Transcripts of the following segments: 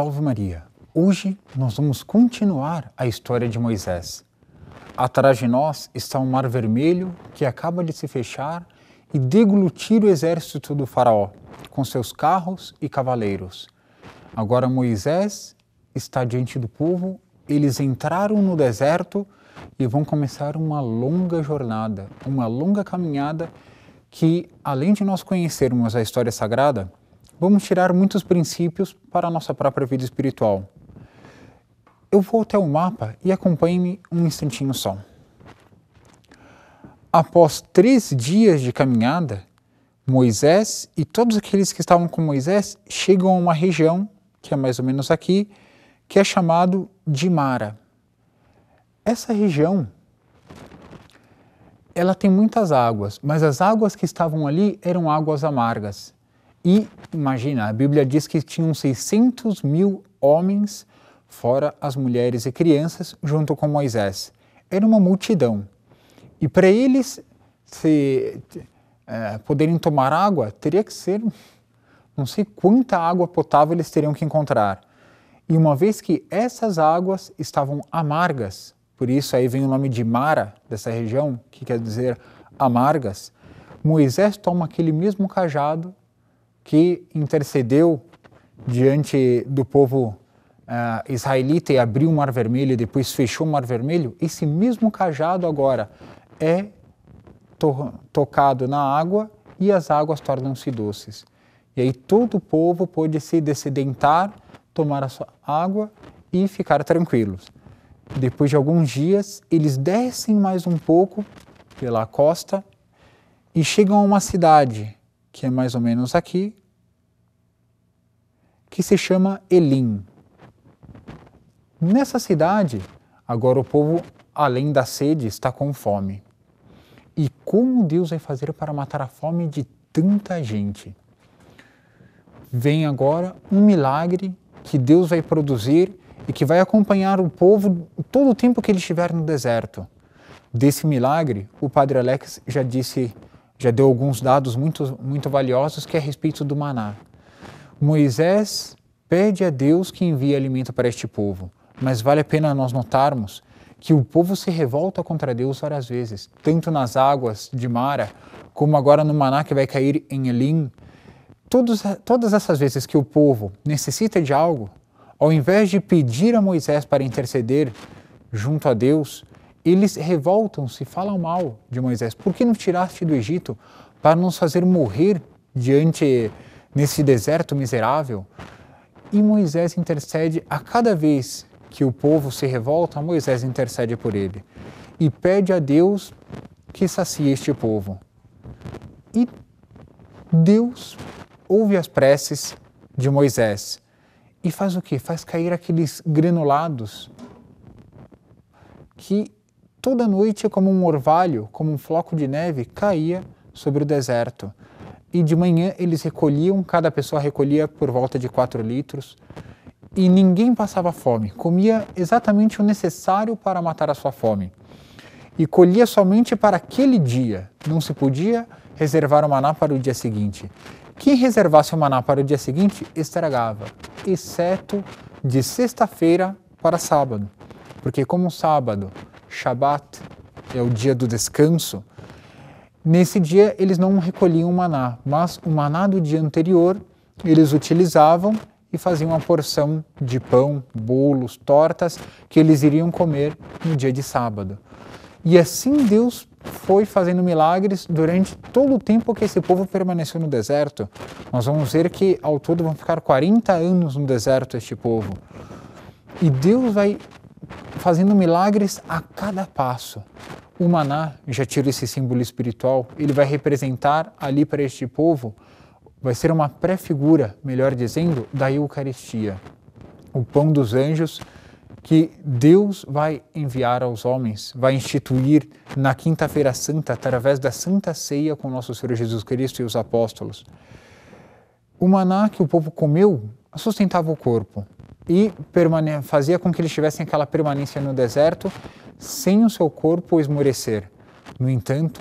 Salve Maria! Hoje nós vamos continuar a história de Moisés. Atrás de nós está o um Mar Vermelho que acaba de se fechar e deglutir o exército do Faraó, com seus carros e cavaleiros. Agora Moisés está diante do povo, eles entraram no deserto e vão começar uma longa jornada, uma longa caminhada que, além de nós conhecermos a história sagrada, vamos tirar muitos princípios para a nossa própria vida espiritual. Eu vou até o mapa e acompanhe-me um instantinho só. Após três dias de caminhada, Moisés e todos aqueles que estavam com Moisés chegam a uma região, que é mais ou menos aqui, que é chamado de Mara. Essa região, ela tem muitas águas, mas as águas que estavam ali eram águas amargas. E imagina, a Bíblia diz que tinham 600 mil homens, fora as mulheres e crianças, junto com Moisés. Era uma multidão. E para eles se, é, poderem tomar água, teria que ser, não sei quanta água potável eles teriam que encontrar. E uma vez que essas águas estavam amargas, por isso aí vem o nome de Mara, dessa região, que quer dizer amargas, Moisés toma aquele mesmo cajado que intercedeu diante do povo uh, israelita e abriu o Mar Vermelho e depois fechou o Mar Vermelho, esse mesmo cajado agora é to tocado na água e as águas tornam-se doces. E aí todo o povo pôde se descedentar, tomar a sua água e ficar tranquilos. Depois de alguns dias, eles descem mais um pouco pela costa e chegam a uma cidade que é mais ou menos aqui, que se chama Elim. Nessa cidade, agora o povo, além da sede, está com fome. E como Deus vai fazer para matar a fome de tanta gente? Vem agora um milagre que Deus vai produzir e que vai acompanhar o povo todo o tempo que ele estiver no deserto. Desse milagre, o Padre Alex já disse já deu alguns dados muito, muito valiosos que é a respeito do maná. Moisés pede a Deus que envie alimento para este povo, mas vale a pena nós notarmos que o povo se revolta contra Deus várias vezes, tanto nas águas de Mara, como agora no maná que vai cair em Elim. Todos, todas essas vezes que o povo necessita de algo, ao invés de pedir a Moisés para interceder junto a Deus, eles revoltam-se, falam mal de Moisés. Por que não tiraste do Egito para nos fazer morrer diante nesse deserto miserável? E Moisés intercede a cada vez que o povo se revolta, Moisés intercede por ele e pede a Deus que sacie este povo. E Deus ouve as preces de Moisés e faz o que? Faz cair aqueles granulados que toda noite, como um orvalho, como um floco de neve, caía sobre o deserto. E de manhã eles recolhiam, cada pessoa recolhia por volta de 4 litros, e ninguém passava fome, comia exatamente o necessário para matar a sua fome. E colhia somente para aquele dia, não se podia reservar o maná para o dia seguinte. Quem reservasse o maná para o dia seguinte estragava, exceto de sexta-feira para sábado, porque como sábado Shabat, é o dia do descanso, nesse dia eles não recolhiam o maná, mas o maná do dia anterior eles utilizavam e faziam uma porção de pão, bolos, tortas que eles iriam comer no dia de sábado. E assim Deus foi fazendo milagres durante todo o tempo que esse povo permaneceu no deserto. Nós vamos ver que ao todo vão ficar 40 anos no deserto este povo. E Deus vai fazendo milagres a cada passo. O maná, já tiro esse símbolo espiritual, ele vai representar ali para este povo, vai ser uma pré-figura, melhor dizendo, da Eucaristia, o pão dos anjos que Deus vai enviar aos homens, vai instituir na Quinta-feira Santa, através da Santa Ceia com nosso Senhor Jesus Cristo e os apóstolos. O maná que o povo comeu sustentava o corpo, e fazia com que eles tivessem aquela permanência no deserto sem o seu corpo esmorecer. No entanto,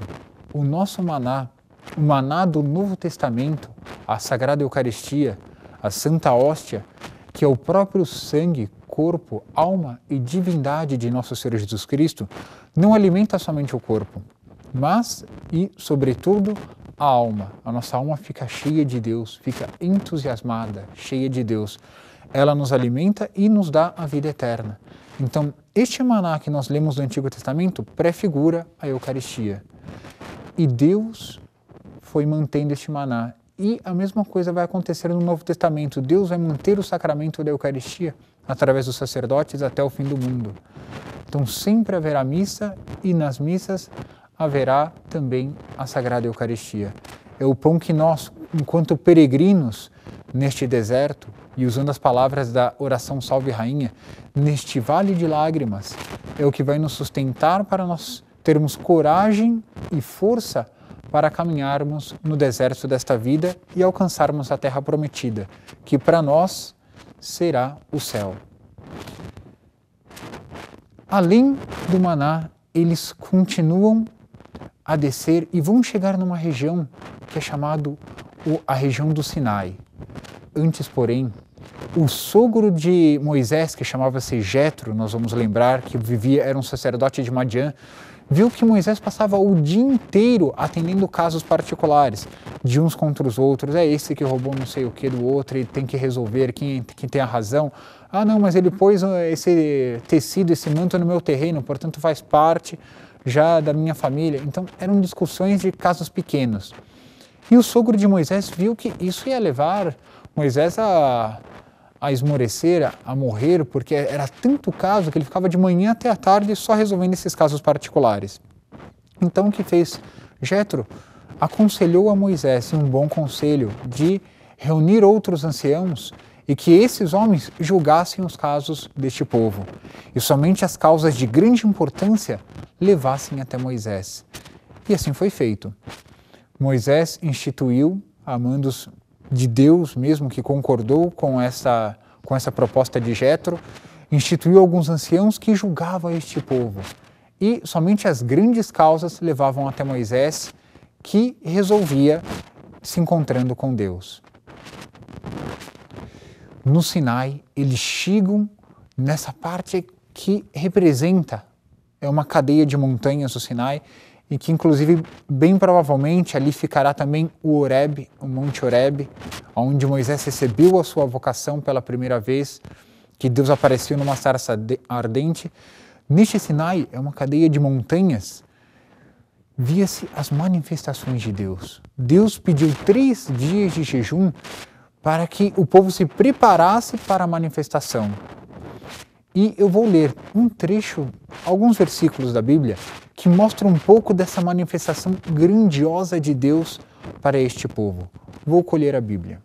o nosso maná, o maná do Novo Testamento, a Sagrada Eucaristia, a Santa Hóstia, que é o próprio sangue, corpo, alma e divindade de nosso Senhor Jesus Cristo, não alimenta somente o corpo, mas e, sobretudo, a alma. A nossa alma fica cheia de Deus, fica entusiasmada, cheia de Deus. Ela nos alimenta e nos dá a vida eterna. Então, este maná que nós lemos no Antigo Testamento prefigura a Eucaristia. E Deus foi mantendo este maná. E a mesma coisa vai acontecer no Novo Testamento. Deus vai manter o sacramento da Eucaristia através dos sacerdotes até o fim do mundo. Então sempre haverá missa e nas missas haverá também a Sagrada Eucaristia. É o pão que nós, enquanto peregrinos neste deserto, e usando as palavras da oração Salve Rainha, neste vale de lágrimas, é o que vai nos sustentar para nós termos coragem e força para caminharmos no deserto desta vida e alcançarmos a terra prometida, que para nós será o céu. Além do maná, eles continuam a descer e vão chegar numa região que é chamado a região do Sinai. Antes, porém, o sogro de Moisés, que chamava-se Jetro, nós vamos lembrar que vivia era um sacerdote de Madian, viu que Moisés passava o dia inteiro atendendo casos particulares, de uns contra os outros. É esse que roubou não sei o que do outro e tem que resolver quem, quem tem a razão. Ah, não, mas ele pôs esse tecido, esse manto no meu terreno, portanto faz parte já da minha família. Então eram discussões de casos pequenos. E o sogro de Moisés viu que isso ia levar Moisés a a esmorecer, a morrer, porque era tanto caso que ele ficava de manhã até a tarde só resolvendo esses casos particulares. Então o que fez Jetro? Aconselhou a Moisés um bom conselho de reunir outros anciãos e que esses homens julgassem os casos deste povo, e somente as causas de grande importância levassem até Moisés. E assim foi feito. Moisés instituiu, a mandos de Deus mesmo que concordou com essa, com essa proposta de Jetro, instituiu alguns anciãos que julgavam este povo. E somente as grandes causas levavam até Moisés, que resolvia se encontrando com Deus. No Sinai, eles chegam nessa parte que representa é uma cadeia de montanhas do Sinai e que inclusive bem provavelmente ali ficará também o Horeb, o Monte Horeb, onde Moisés recebeu a sua vocação pela primeira vez, que Deus apareceu numa sarça ardente. Neste Sinai é uma cadeia de montanhas, via-se as manifestações de Deus. Deus pediu três dias de jejum para que o povo se preparasse para a manifestação. E eu vou ler um trecho, alguns versículos da Bíblia, que mostram um pouco dessa manifestação grandiosa de Deus para este povo. Vou colher a Bíblia.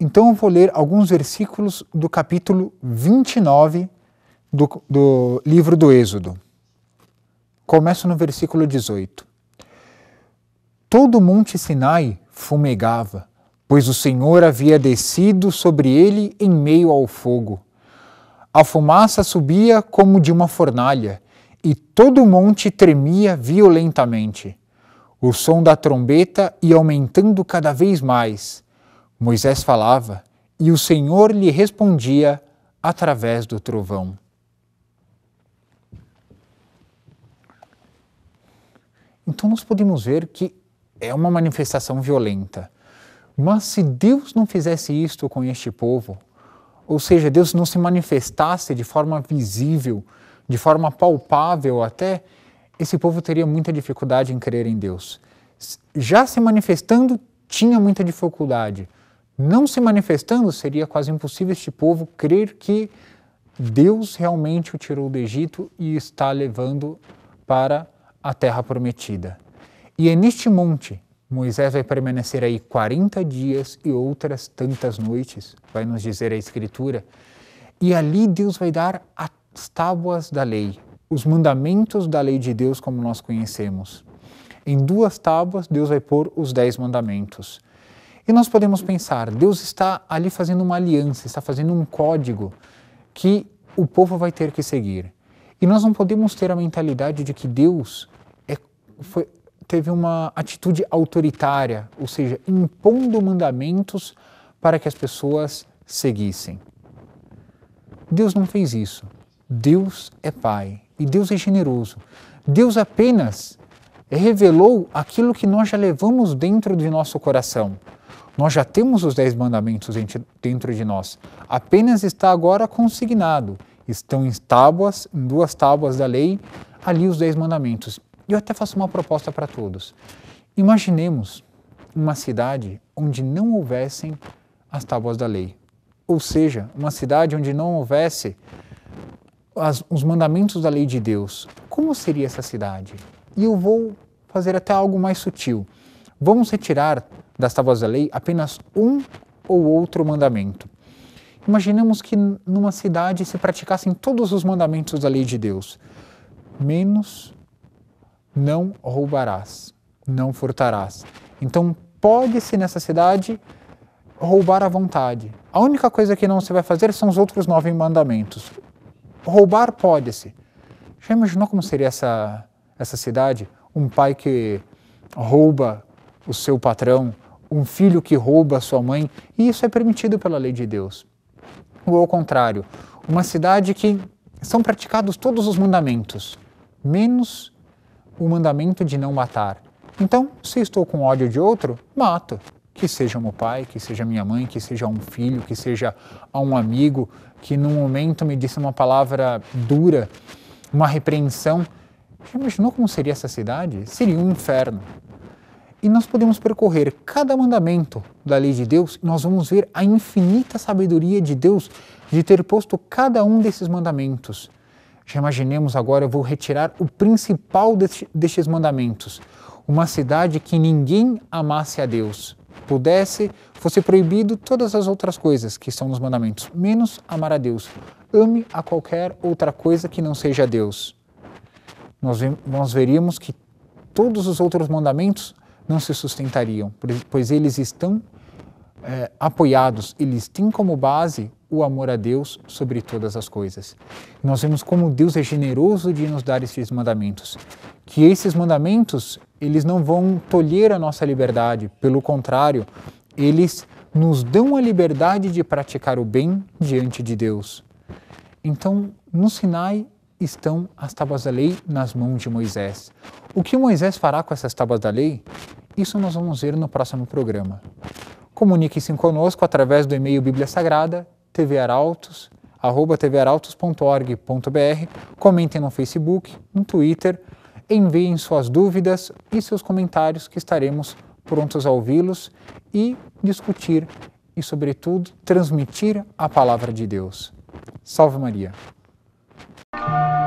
Então eu vou ler alguns versículos do capítulo 29 do, do livro do Êxodo. Começo no versículo 18. Todo o monte Sinai fumegava, pois o Senhor havia descido sobre ele em meio ao fogo. A fumaça subia como de uma fornalha, e todo o monte tremia violentamente. O som da trombeta ia aumentando cada vez mais. Moisés falava, e o Senhor lhe respondia através do trovão. Então nós podemos ver que é uma manifestação violenta. Mas se Deus não fizesse isto com este povo, ou seja, Deus não se manifestasse de forma visível, de forma palpável até, esse povo teria muita dificuldade em crer em Deus. Já se manifestando, tinha muita dificuldade. Não se manifestando, seria quase impossível este povo crer que Deus realmente o tirou do Egito e está levando para a terra prometida. E é neste monte, Moisés vai permanecer aí 40 dias e outras tantas noites, vai nos dizer a Escritura, e ali Deus vai dar as tábuas da lei, os mandamentos da lei de Deus como nós conhecemos. Em duas tábuas, Deus vai pôr os dez mandamentos. E nós podemos pensar, Deus está ali fazendo uma aliança, está fazendo um código que o povo vai ter que seguir. E nós não podemos ter a mentalidade de que Deus é, foi, teve uma atitude autoritária, ou seja, impondo mandamentos para que as pessoas seguissem. Deus não fez isso. Deus é Pai e Deus é generoso. Deus apenas revelou aquilo que nós já levamos dentro de nosso coração. Nós já temos os dez mandamentos dentro de nós. Apenas está agora consignado. Estão em tábuas, em duas tábuas da lei, ali os dez mandamentos. E eu até faço uma proposta para todos. Imaginemos uma cidade onde não houvessem as tábuas da lei. Ou seja, uma cidade onde não houvesse as, os mandamentos da lei de Deus. Como seria essa cidade? E eu vou fazer até algo mais sutil. Vamos retirar das tábuas da lei apenas um ou outro mandamento. Imaginemos que numa cidade se praticassem todos os mandamentos da lei de Deus, menos não roubarás, não furtarás. Então, pode-se nessa cidade roubar à vontade. A única coisa que não se vai fazer são os outros nove mandamentos. Roubar pode-se. Já imaginou como seria essa, essa cidade? Um pai que rouba o seu patrão, um filho que rouba a sua mãe, e isso é permitido pela lei de Deus. Ou ao contrário, uma cidade que são praticados todos os mandamentos, menos o mandamento de não matar. Então, se estou com ódio de outro, mato. Que seja meu pai, que seja minha mãe, que seja um filho, que seja um amigo que num momento me disse uma palavra dura, uma repreensão. Já imaginou como seria essa cidade? Seria um inferno. E nós podemos percorrer cada mandamento da lei de Deus e nós vamos ver a infinita sabedoria de Deus de ter posto cada um desses mandamentos. Já imaginemos agora, eu vou retirar o principal destes mandamentos. Uma cidade que ninguém amasse a Deus. Pudesse, fosse proibido todas as outras coisas que estão nos mandamentos, menos amar a Deus. Ame a qualquer outra coisa que não seja Deus. Nós, nós veríamos que todos os outros mandamentos não se sustentariam, pois eles estão é, apoiados, eles têm como base o amor a Deus sobre todas as coisas. Nós vemos como Deus é generoso de nos dar esses mandamentos, que esses mandamentos eles não vão tolher a nossa liberdade, pelo contrário, eles nos dão a liberdade de praticar o bem diante de Deus. Então, no Sinai estão as tábuas da lei nas mãos de Moisés. O que Moisés fará com essas tábuas da lei? Isso nós vamos ver no próximo programa. Comunique-se conosco através do e-mail Bíblia Sagrada, tvarautos, arroba tvarautos.org.br, comentem no Facebook, no Twitter, enviem suas dúvidas e seus comentários que estaremos prontos a ouvi-los e discutir e, sobretudo, transmitir a palavra de Deus. Salve Maria! you.